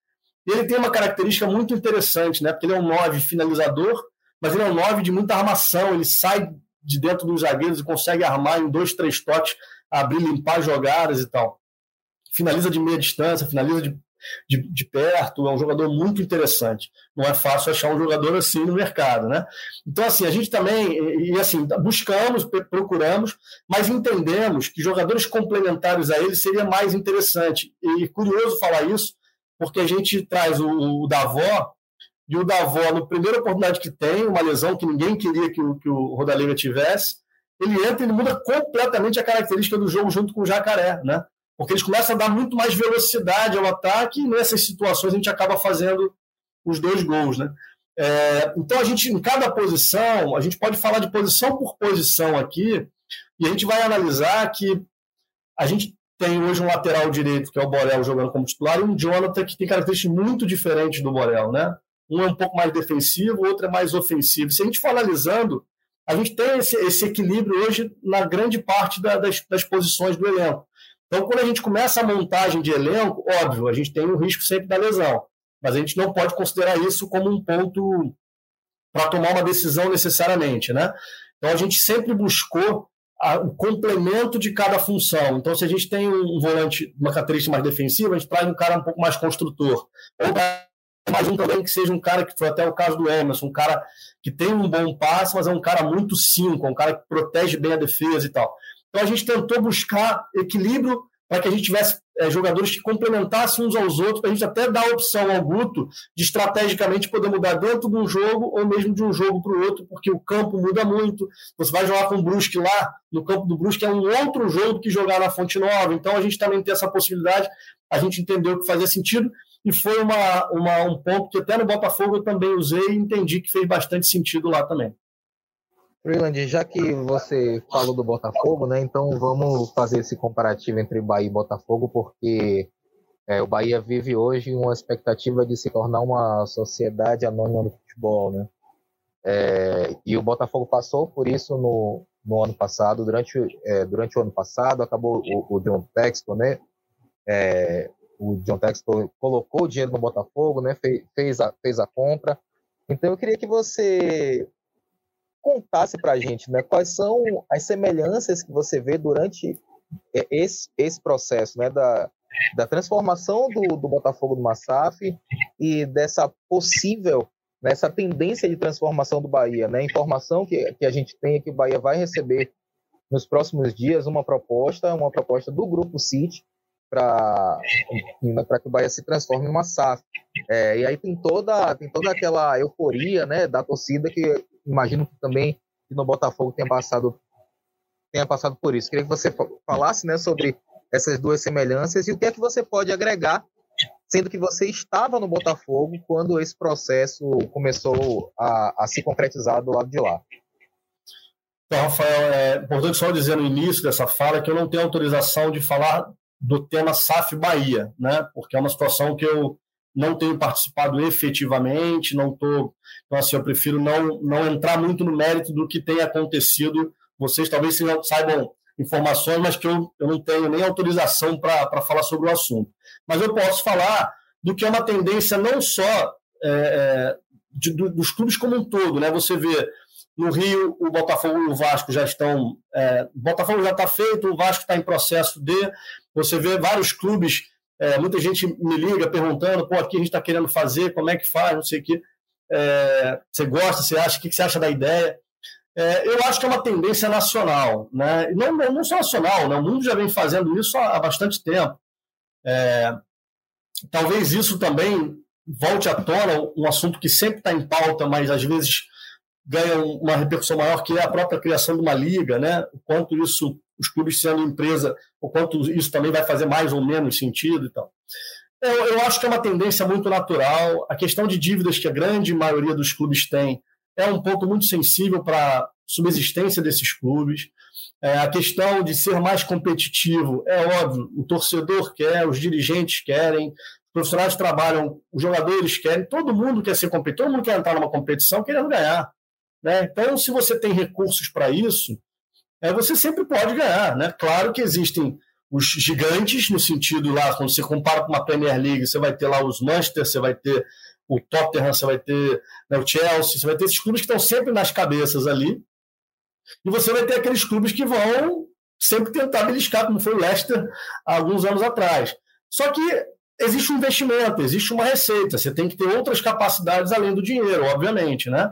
Ele tem uma característica muito interessante, né? porque ele é um 9 finalizador, mas ele é um 9 de muita armação, ele sai de dentro dos zagueiros e consegue armar em dois, três toques, abrir, limpar jogadas e tal finaliza de meia distância, finaliza de, de, de, perto, é um jogador muito interessante. Não é fácil achar um jogador assim no mercado, né? Então, assim, a gente também, e, assim, buscamos, procuramos, mas entendemos que jogadores complementares a ele seria mais interessante. E curioso falar isso, porque a gente traz o, o Davó, e o Davó, na primeira oportunidade que tem, uma lesão que ninguém queria que o, que o Rodalega tivesse, ele entra e muda completamente a característica do jogo junto com o Jacaré, né? Porque eles começam a dar muito mais velocidade ao ataque e nessas situações a gente acaba fazendo os dois gols, né? É, então a gente, em cada posição, a gente pode falar de posição por posição aqui e a gente vai analisar que a gente tem hoje um lateral direito, que é o Borel, jogando como titular, e um Jonathan que tem características muito diferentes do Borel, né? Um é um pouco mais defensivo, o outro é mais ofensivo. Se a gente for analisando, a gente tem esse, esse equilíbrio hoje na grande parte da, das, das posições do elenco. Então, quando a gente começa a montagem de elenco, óbvio, a gente tem o risco sempre da lesão, mas a gente não pode considerar isso como um ponto para tomar uma decisão necessariamente, né? Então, a gente sempre buscou a, o complemento de cada função. Então, se a gente tem um, volante, uma característica mais defensiva, a gente traz um cara um pouco mais construtor. Ou mais um também que seja um cara que foi até o caso do Emerson, um cara que tem um bom passe, mas é um cara muito cinco, um cara que protege bem a defesa e tal. Então a gente tentou buscar equilíbrio para que a gente tivesse é, jogadores que complementassem uns aos outros, para a gente até dar a opção ao Guto de estrategicamente poder mudar dentro de um jogo ou mesmo de um jogo para o outro, porque o campo muda muito. Você vai jogar com o Brusque lá, no campo do Brusque, é um outro jogo que jogar na Fonte Nova. Então a gente também tem essa possibilidade, a gente entendeu que fazia sentido e foi uma, uma, um ponto que até no Botafogo eu também usei e entendi que fez bastante sentido lá também. Freeland, já que você falou do Botafogo, né? Então vamos fazer esse comparativo entre Bahia e Botafogo, porque é, o Bahia vive hoje uma expectativa de se tornar uma sociedade anônima do futebol, né? É, e o Botafogo passou por isso no, no ano passado, durante, é, durante o ano passado, acabou o, o John Texton, né? É, o John Texton colocou o dinheiro no Botafogo, né? Fez, fez, a, fez a compra. Então eu queria que você contasse para a gente, né? Quais são as semelhanças que você vê durante esse, esse processo, né? Da, da transformação do, do Botafogo do Massaf e dessa possível nessa tendência de transformação do Bahia. Né? Informação que, que a gente tem é que o Bahia vai receber nos próximos dias uma proposta, uma proposta do Grupo City para que o Bahia se transforme em uma SAF. É, e aí tem toda, tem toda aquela euforia né, da torcida que imagino que também no Botafogo tenha passado, tenha passado por isso. Queria que você falasse né, sobre essas duas semelhanças e o que é que você pode agregar sendo que você estava no Botafogo quando esse processo começou a, a se concretizar do lado de lá. Então, Rafael, é importante só dizer no início dessa fala que eu não tenho autorização de falar do tema SAF Bahia, né? porque é uma situação que eu não tenho participado efetivamente, não estou. Então, assim, eu prefiro não, não entrar muito no mérito do que tem acontecido. Vocês talvez saibam informações, mas que eu, eu não tenho nem autorização para falar sobre o assunto. Mas eu posso falar do que é uma tendência não só é, é, de, do, dos clubes como um todo. Né? Você vê no Rio, o Botafogo e o Vasco já estão. É, o Botafogo já está feito, o Vasco está em processo de. Você vê vários clubes, é, muita gente me liga perguntando: pô, aqui a gente está querendo fazer, como é que faz, não sei o quê. É, você gosta, você acha, o que você acha da ideia? É, eu acho que é uma tendência nacional, né? não, não, só nacional, né? o mundo já vem fazendo isso há, há bastante tempo. É, talvez isso também volte à tona um assunto que sempre está em pauta, mas às vezes ganha uma repercussão maior, que é a própria criação de uma liga, né? o quanto isso, os clubes sendo empresa, o quanto isso também vai fazer mais ou menos sentido e tal. Eu, eu acho que é uma tendência muito natural. A questão de dívidas que a grande maioria dos clubes tem é um ponto muito sensível para a subsistência desses clubes. É, a questão de ser mais competitivo, é óbvio, o torcedor quer, os dirigentes querem, os profissionais trabalham, os jogadores querem, todo mundo quer ser competitivo, todo mundo quer entrar numa competição querendo ganhar. Né? Então, se você tem recursos para isso, é, você sempre pode ganhar. Né? Claro que existem os gigantes, no sentido lá, quando você compara com uma Premier League, você vai ter lá os Manchester, você vai ter o Tottenham, você vai ter né, o Chelsea, você vai ter esses clubes que estão sempre nas cabeças ali. E você vai ter aqueles clubes que vão sempre tentar beliscar, como foi o Leicester há alguns anos atrás. Só que existe um investimento, existe uma receita, você tem que ter outras capacidades além do dinheiro, obviamente, né?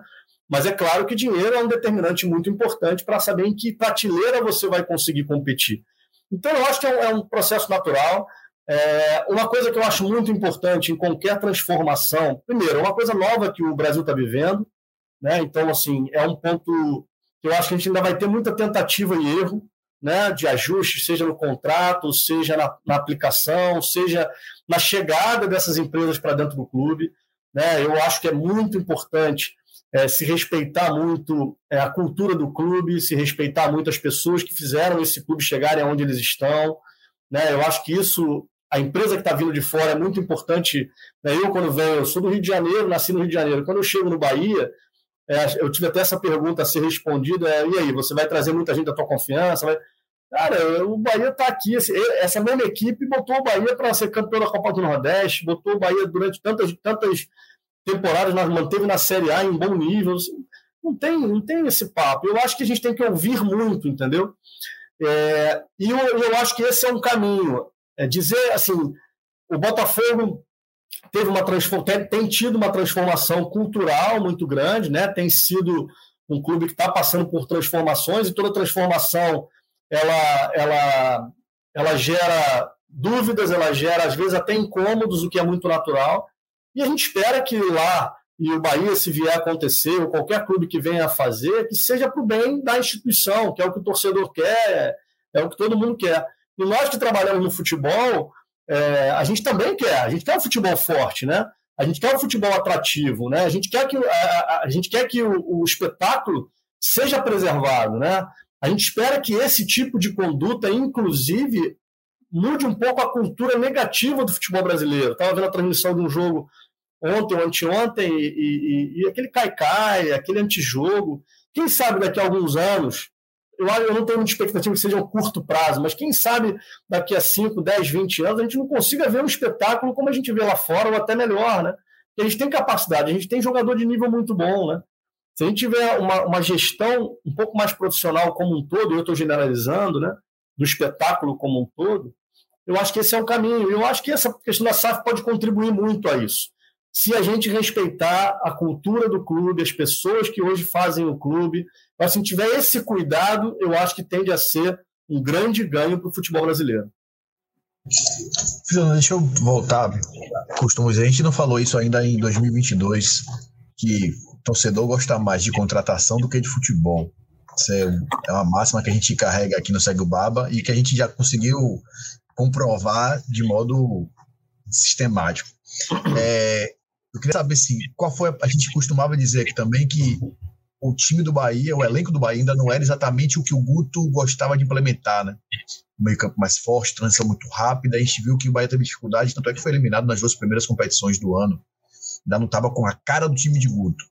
Mas é claro que dinheiro é um determinante muito importante para saber em que prateleira você vai conseguir competir. Então, eu acho que é um é processo natural. É, uma coisa que eu acho muito importante em qualquer transformação, primeiro, é uma coisa nova que o Brasil está vivendo, né? Então, assim, é um ponto que eu acho que a gente ainda vai ter muita tentativa e erro, né? De ajuste, seja no contrato, seja na, na aplicação, seja na chegada dessas empresas para dentro do clube, né? Eu acho que é muito importante é, se respeitar muito é, a cultura do clube, se respeitar muito as pessoas que fizeram esse clube chegarem aonde eles estão. Né? Eu acho que isso a empresa que está vindo de fora é muito importante. Né? Eu, quando venho, eu sou do Rio de Janeiro, nasci no Rio de Janeiro. Quando eu chego no Bahia, é, eu tive até essa pergunta a ser respondida: é, e aí, você vai trazer muita gente da tua confiança? Vai... Cara, o Bahia está aqui. Essa mesma equipe botou o Bahia para ser campeão da Copa do Nordeste, botou o Bahia durante tantas, tantas temporadas, nós manteve na Série A em bom nível. Não tem, não tem esse papo. Eu acho que a gente tem que ouvir muito, entendeu? É, e eu, eu acho que esse é um caminho. É dizer assim, o Botafogo teve uma tem tido uma transformação cultural muito grande, né? Tem sido um clube que está passando por transformações e toda transformação ela, ela, ela gera dúvidas, ela gera às vezes até incômodos, o que é muito natural. E a gente espera que lá e o Bahia, se vier a acontecer, ou qualquer clube que venha a fazer, que seja para o bem da instituição, que é o que o torcedor quer, é o que todo mundo quer. E nós que trabalhamos no futebol, é, a gente também quer, a gente quer um futebol forte, né? A gente quer um futebol atrativo, né? A gente quer que, a, a, gente quer que o, o, espetáculo seja preservado, né? A gente espera que esse tipo de conduta, inclusive, mude um pouco a cultura negativa do futebol brasileiro. Estava vendo a transmissão de um jogo ontem ou anteontem, e, e, e aquele cai-cai, aquele antijogo. Quem sabe daqui a alguns anos, eu, eu não tenho muita expectativa que seja um curto prazo, mas quem sabe daqui a 5, 10, 20 anos a gente não consiga ver um espetáculo como a gente vê lá fora, ou até melhor, né? Porque a gente tem capacidade, a gente tem jogador de nível muito bom, né? Se a gente tiver uma, uma gestão um pouco mais profissional como um todo, e eu estou generalizando, né? Do espetáculo como um todo, eu acho que esse é o caminho. Eu acho que essa questão da SAF pode contribuir muito a isso se a gente respeitar a cultura do clube, as pessoas que hoje fazem o clube. Mas se tiver esse cuidado, eu acho que tende a ser um grande ganho para o futebol brasileiro. Deixa eu voltar. Costumos, a gente não falou isso ainda em 2022, que torcedor gosta mais de contratação do que de futebol. Isso é, é uma máxima que a gente carrega aqui no Segue o Baba e que a gente já conseguiu comprovar de modo sistemático. É, eu queria saber assim, qual foi. A, a gente costumava dizer aqui também que o time do Bahia, o elenco do Bahia, ainda não era exatamente o que o Guto gostava de implementar, né? O meio-campo mais forte, transição muito rápida. A gente viu que o Bahia teve dificuldade, tanto é que foi eliminado nas duas primeiras competições do ano. Ainda não estava com a cara do time de Guto.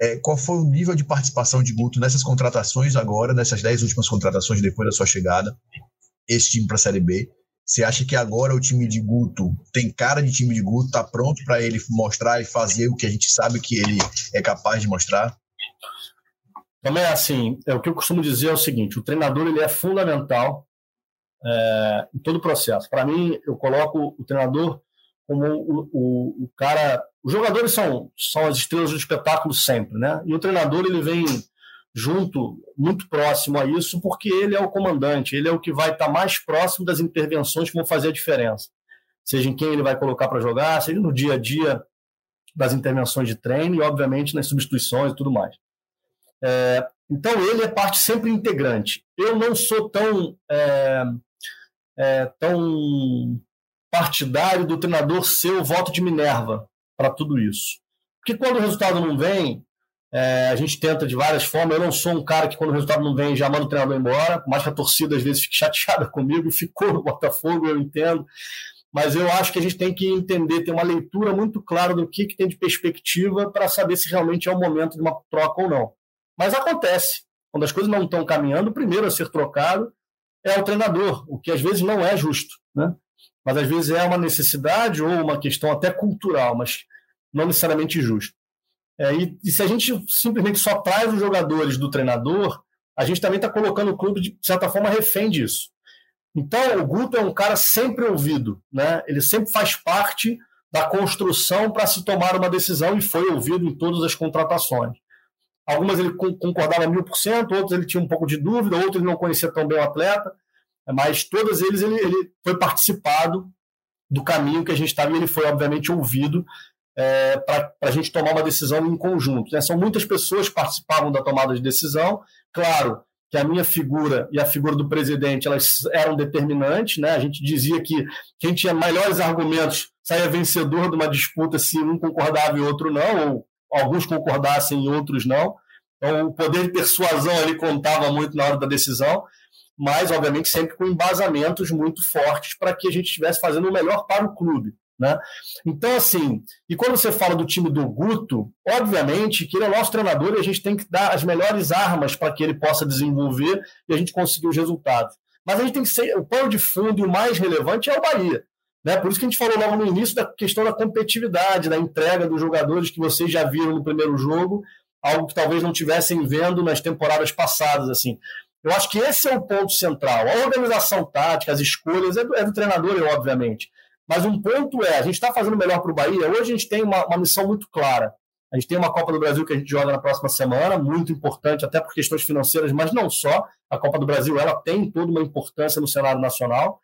É, qual foi o nível de participação de Guto nessas contratações agora, nessas dez últimas contratações depois da sua chegada, esse time para a Série B? Você acha que agora o time de Guto tem cara de time de Guto, tá pronto para ele mostrar e fazer o que a gente sabe que ele é capaz de mostrar? Também é assim, é, o que eu costumo dizer é o seguinte: o treinador ele é fundamental é, em todo o processo. Para mim, eu coloco o treinador como o, o, o, cara. Os jogadores são, são as estrelas do espetáculo sempre, né? E o treinador ele vem junto, muito próximo a isso, porque ele é o comandante, ele é o que vai estar mais próximo das intervenções que vão fazer a diferença. Seja em quem ele vai colocar para jogar, seja no dia a dia das intervenções de treino e, obviamente, nas substituições e tudo mais. É, então, ele é parte sempre integrante. Eu não sou tão, é, é, tão partidário do treinador ser o voto de Minerva para tudo isso. Porque quando o resultado não vem, é, a gente tenta de várias formas. Eu não sou um cara que, quando o resultado não vem, já manda o treinador embora. Que a torcida, às vezes, fique chateada comigo, ficou no Botafogo, eu entendo. Mas eu acho que a gente tem que entender, ter uma leitura muito clara do que, que tem de perspectiva para saber se realmente é o momento de uma troca ou não. Mas acontece. Quando as coisas não estão caminhando, o primeiro a ser trocado é o treinador, o que às vezes não é justo. Né? Mas às vezes é uma necessidade ou uma questão até cultural, mas não necessariamente justo. É, e, e, se a gente simplesmente só traz os jogadores do treinador, a gente também está colocando o clube, de certa forma, refém disso. Então, o Guto é um cara sempre ouvido, né? ele sempre faz parte da construção para se tomar uma decisão e foi ouvido em todas as contratações. Algumas ele concordava mil por cento, outras ele tinha um pouco de dúvida, outros ele não conhecia tão bem o atleta, mas todas eles ele, ele foi participado do caminho que a gente estava e ele foi, obviamente, ouvido é, para a gente tomar uma decisão em conjunto. Né? São muitas pessoas que participavam da tomada de decisão. Claro que a minha figura e a figura do presidente elas eram determinantes. Né? A gente dizia que quem tinha melhores argumentos saía vencedor de uma disputa se um concordava e outro não, ou alguns concordassem e outros não. Então, o poder de persuasão ali contava muito na hora da decisão, mas, obviamente, sempre com embasamentos muito fortes para que a gente estivesse fazendo o melhor para o clube. Né? Então, assim, e quando você fala do time do Guto, obviamente que ele é o nosso treinador e a gente tem que dar as melhores armas para que ele possa desenvolver e a gente conseguir os resultados. Mas a gente tem que ser, o pano de fundo e o mais relevante é o Bahia. Né? Por isso que a gente falou logo no início da questão da competitividade, da entrega dos jogadores que vocês já viram no primeiro jogo, algo que talvez não tivessem vendo nas temporadas passadas. assim. Eu acho que esse é o ponto central. A organização tática, as escolhas, é do, é do treinador, obviamente. Mas um ponto é, a gente está fazendo melhor para o Bahia. Hoje a gente tem uma, uma missão muito clara. A gente tem uma Copa do Brasil que a gente joga na próxima semana, muito importante, até por questões financeiras, mas não só. A Copa do Brasil ela tem toda uma importância no cenário nacional.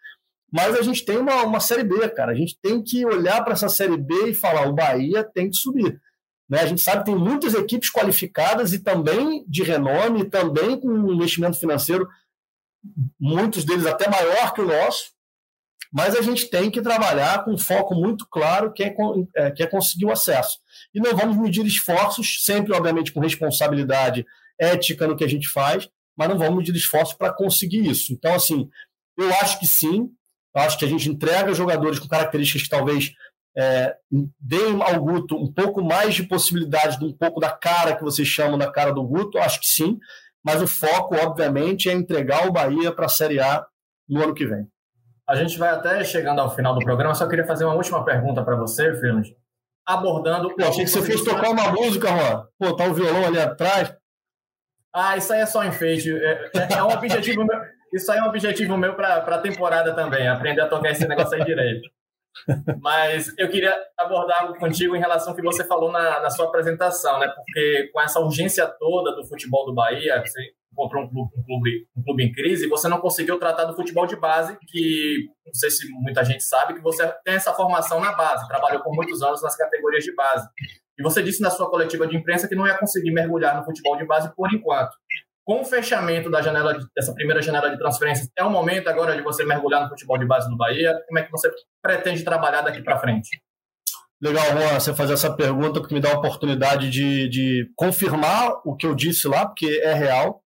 Mas a gente tem uma, uma Série B, cara. A gente tem que olhar para essa Série B e falar: o Bahia tem que subir. Né? A gente sabe que tem muitas equipes qualificadas e também de renome, e também com um investimento financeiro, muitos deles até maior que o nosso mas a gente tem que trabalhar com um foco muito claro, que é, é, que é conseguir o acesso. E não vamos medir esforços, sempre, obviamente, com responsabilidade ética no que a gente faz, mas não vamos medir esforços para conseguir isso. Então, assim, eu acho que sim, eu acho que a gente entrega jogadores com características que talvez é, deem ao Guto um pouco mais de possibilidade, de um pouco da cara que vocês chamam da cara do Guto, acho que sim, mas o foco, obviamente, é entregar o Bahia para a Série A no ano que vem. A gente vai até chegando ao final do programa, só queria fazer uma última pergunta para você, Fernando. Abordando. Pô, achei que você fosse tocar uma música, Juan. Pô, tá o violão ali atrás. Ah, isso aí é só enfeite. É, é, é um objetivo meu. Isso aí é um objetivo meu para a temporada também, aprender a tocar esse negócio aí direito. Mas eu queria abordar contigo em relação ao que você falou na, na sua apresentação, né? Porque com essa urgência toda do futebol do Bahia, você encontrou um clube, um clube, um clube em crise, você não conseguiu tratar do futebol de base, que não sei se muita gente sabe, que você tem essa formação na base, trabalhou por muitos anos nas categorias de base. E você disse na sua coletiva de imprensa que não ia conseguir mergulhar no futebol de base por enquanto com o fechamento da janela de, dessa primeira janela de transferências, é o momento agora de você mergulhar no futebol de base do Bahia? Como é que você pretende trabalhar daqui para frente? Legal, Juan, você fazer essa pergunta, porque me dá a oportunidade de, de confirmar o que eu disse lá, porque é real,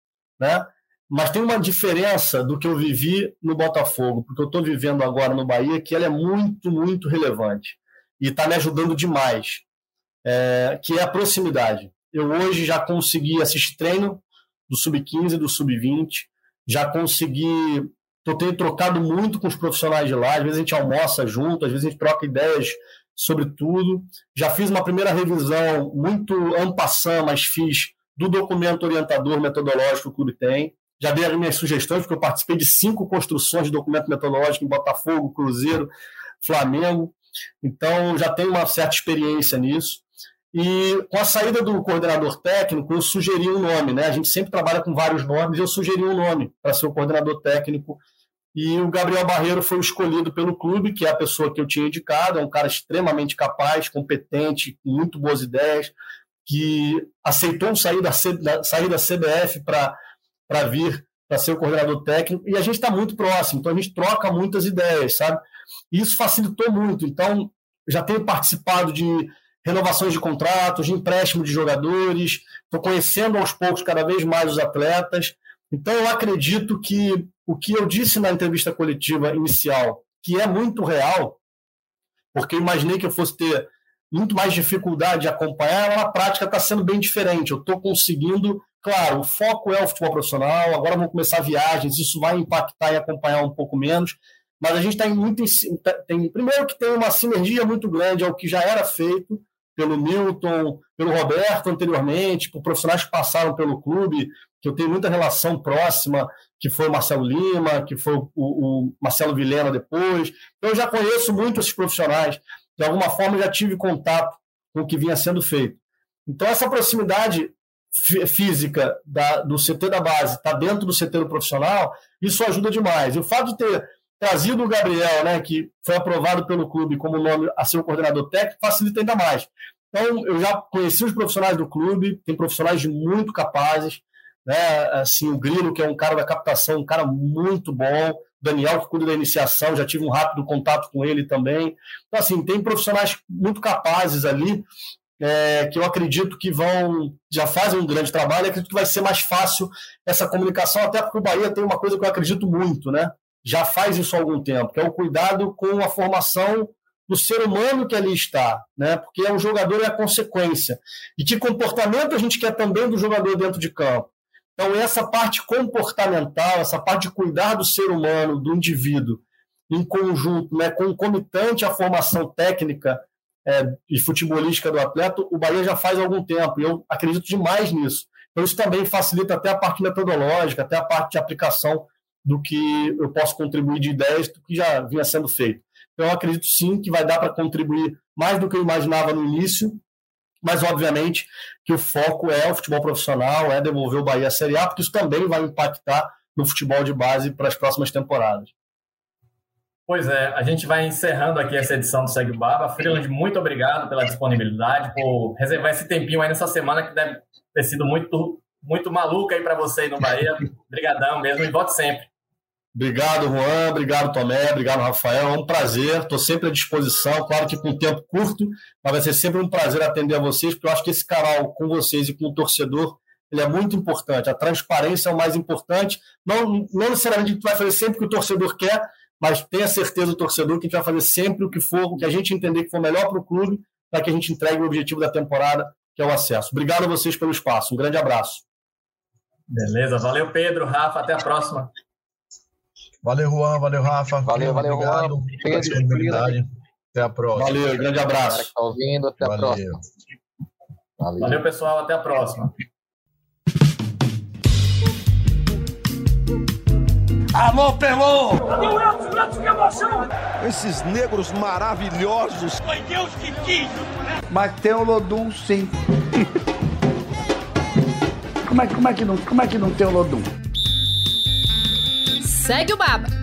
né? Mas tem uma diferença do que eu vivi no Botafogo, porque eu estou vivendo agora no Bahia, que ela é muito, muito relevante. E está me ajudando demais, é, que é a proximidade. Eu hoje já consegui assistir treino do sub-15, do sub-20. Já consegui. Eu tenho trocado muito com os profissionais de lá. Às vezes a gente almoça junto, às vezes a gente troca ideias sobre tudo. Já fiz uma primeira revisão muito ampassã, mas fiz do documento orientador metodológico que o clube tem. Já dei as minhas sugestões, porque eu participei de cinco construções de documento metodológico em Botafogo, Cruzeiro, Flamengo. Então, já tenho uma certa experiência nisso. E com a saída do coordenador técnico, eu sugeri um nome, né? A gente sempre trabalha com vários nomes, eu sugeri um nome para ser o coordenador técnico. E o Gabriel Barreiro foi escolhido pelo clube, que é a pessoa que eu tinha indicado, é um cara extremamente capaz, competente, com muito boas ideias, que aceitou sair da, sair da CBF para vir para ser o coordenador técnico, e a gente está muito próximo, então a gente troca muitas ideias, sabe? E isso facilitou muito. Então, já tenho participado de renovações de contratos, de empréstimo de jogadores, estou conhecendo aos poucos cada vez mais os atletas. Então, eu acredito que o que eu disse na entrevista coletiva inicial, que é muito real, porque imaginei que eu fosse ter muito mais dificuldade de acompanhar, na prática está sendo bem diferente. Eu estou conseguindo, claro, o foco é o futebol profissional, agora vão começar viagens, isso vai impactar e acompanhar um pouco menos, mas a gente está muito. Tem, primeiro que tem uma sinergia muito grande ao que já era feito, pelo Milton, pelo Roberto anteriormente, por profissionais que passaram pelo clube, que eu tenho muita relação próxima, que foi o Marcelo Lima, que foi o, o Marcelo Vilena depois. Então, eu já conheço muito esses profissionais. De alguma forma, já tive contato com o que vinha sendo feito. Então, essa proximidade física da, do CT da base está dentro do CT do profissional, isso ajuda demais. E o fato de ter trazido o Gabriel, né, que foi aprovado pelo clube como nome a ser o coordenador técnico, facilita ainda mais. Então, eu já conheci os profissionais do clube, tem profissionais muito capazes, né, assim, o Grilo, que é um cara da captação, um cara muito bom, Daniel, que cuida da iniciação, já tive um rápido contato com ele também. Então, assim, tem profissionais muito capazes ali, é, que eu acredito que vão, já fazem um grande trabalho, acredito que vai ser mais fácil essa comunicação, até porque o Bahia tem uma coisa que eu acredito muito, né? já faz isso há algum tempo, que é o cuidado com a formação do ser humano que ali está, né? Porque é o jogador é a consequência. E que comportamento a gente quer também do jogador dentro de campo. Então, essa parte comportamental, essa parte de cuidar do ser humano, do indivíduo, em conjunto, né, concomitante à formação técnica é, e futebolística do atleta, o Bahia já faz há algum tempo, e eu acredito demais nisso. Então, isso também facilita até a parte metodológica, até a parte de aplicação do que eu posso contribuir de ideias do que já vinha sendo feito. Então, eu acredito sim que vai dar para contribuir mais do que eu imaginava no início, mas obviamente que o foco é o futebol profissional, é devolver o Bahia à Série A, porque isso também vai impactar no futebol de base para as próximas temporadas. Pois é, a gente vai encerrando aqui essa edição do Segue Baba. Freeland, muito obrigado pela disponibilidade, por reservar esse tempinho aí nessa semana que deve ter sido muito, muito maluca aí para você aí no Bahia. Obrigadão mesmo e volte sempre. Obrigado, Juan. Obrigado, Tomé. Obrigado, Rafael. É um prazer. Estou sempre à disposição. Claro que com tempo curto, mas vai ser sempre um prazer atender a vocês, porque eu acho que esse canal com vocês e com o torcedor ele é muito importante. A transparência é o mais importante. Não, não necessariamente a gente vai fazer sempre o que o torcedor quer, mas tenha certeza, o torcedor, que a gente vai fazer sempre o que for, o que a gente entender que for melhor para o clube, para que a gente entregue o objetivo da temporada, que é o acesso. Obrigado a vocês pelo espaço. Um grande abraço. Beleza, valeu Pedro, Rafa, até a próxima. Valeu, Juan, valeu, Rafa. Valeu, valeu, obrigado Juan. pela Pedro, disponibilidade. Até a próxima. Valeu, grande abraço. está ouvindo, até a Valeu. próxima. Valeu. Valeu, pessoal, até a próxima. Alô, Pelô! Cadê o Elton? O Elton, que emoção! Esses negros maravilhosos. Foi Deus que quis, né? Mas tem o Lodum, sim. como, é, como, é que não, como é que não tem o Lodum? Segue o Baba.